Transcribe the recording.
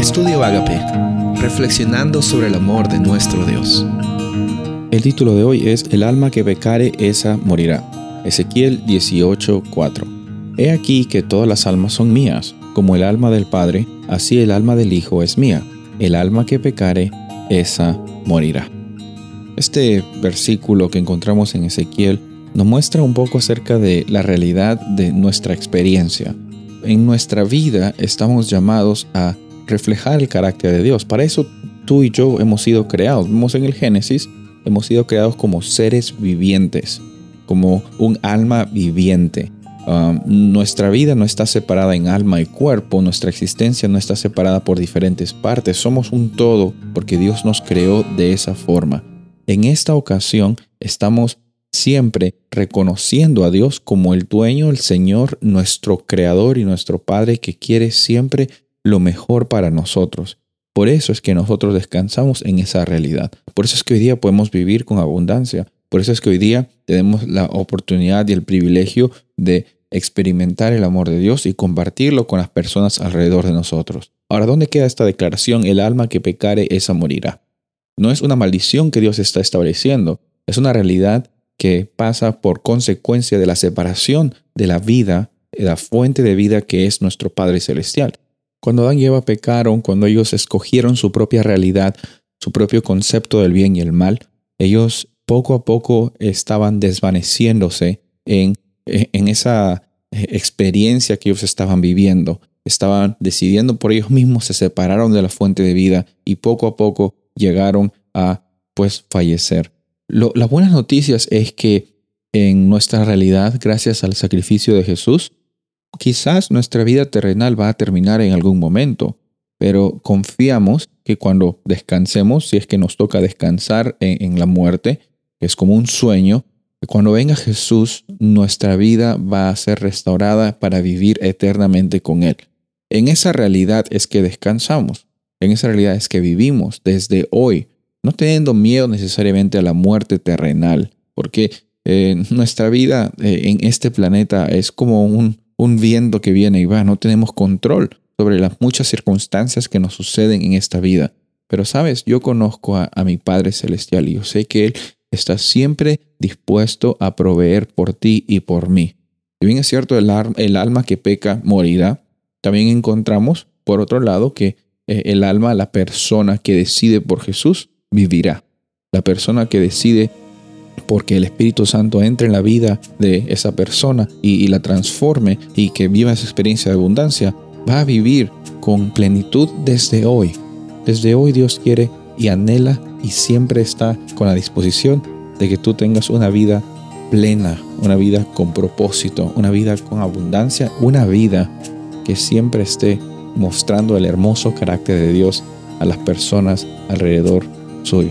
Estudio Agape, reflexionando sobre el amor de nuestro Dios. El título de hoy es El alma que pecare, esa morirá. Ezequiel 18:4. He aquí que todas las almas son mías, como el alma del Padre, así el alma del Hijo es mía. El alma que pecare, esa morirá. Este versículo que encontramos en Ezequiel nos muestra un poco acerca de la realidad de nuestra experiencia. En nuestra vida estamos llamados a reflejar el carácter de Dios. Para eso tú y yo hemos sido creados. Vemos en el Génesis, hemos sido creados como seres vivientes, como un alma viviente. Um, nuestra vida no está separada en alma y cuerpo, nuestra existencia no está separada por diferentes partes, somos un todo porque Dios nos creó de esa forma. En esta ocasión estamos siempre reconociendo a Dios como el dueño, el Señor, nuestro Creador y nuestro Padre que quiere siempre lo mejor para nosotros. Por eso es que nosotros descansamos en esa realidad. Por eso es que hoy día podemos vivir con abundancia. Por eso es que hoy día tenemos la oportunidad y el privilegio de experimentar el amor de Dios y compartirlo con las personas alrededor de nosotros. Ahora, ¿dónde queda esta declaración? El alma que pecare, esa morirá. No es una maldición que Dios está estableciendo, es una realidad que pasa por consecuencia de la separación de la vida, de la fuente de vida que es nuestro Padre Celestial. Cuando Adán y Eva pecaron, cuando ellos escogieron su propia realidad, su propio concepto del bien y el mal, ellos poco a poco estaban desvaneciéndose en, en esa eh, experiencia que ellos estaban viviendo. Estaban decidiendo por ellos mismos, se separaron de la fuente de vida y poco a poco llegaron a pues fallecer las buenas noticias es que en nuestra realidad, gracias al sacrificio de Jesús, quizás nuestra vida terrenal va a terminar en algún momento, pero confiamos que cuando descansemos, si es que nos toca descansar en, la muerte, que es como un sueño, que cuando venga Jesús, nuestra vida va a ser restaurada para vivir eternamente con Él. En esa realidad es que descansamos, en esa realidad es que vivimos desde hoy no teniendo miedo necesariamente a la muerte terrenal, porque eh, nuestra vida eh, en este planeta es como un, un viento que viene y va, no tenemos control sobre las muchas circunstancias que nos suceden en esta vida. Pero sabes, yo conozco a, mi Padre Celestial y yo sé que Él está siempre dispuesto a proveer por ti y por mí. Si bien es cierto, el, alma que peca morirá, también encontramos, por otro lado, que eh, el alma, la persona que decide por Jesús, vivirá. La persona que decide porque el Espíritu Santo entre en la vida de esa persona y, la transforme y que viva esa experiencia de abundancia, va a vivir con plenitud desde hoy. Desde hoy Dios quiere y anhela y siempre está con la disposición de que tú tengas una vida plena, una vida con propósito, una vida con abundancia, una vida que siempre esté mostrando el hermoso carácter de Dios a las personas alrededor soy.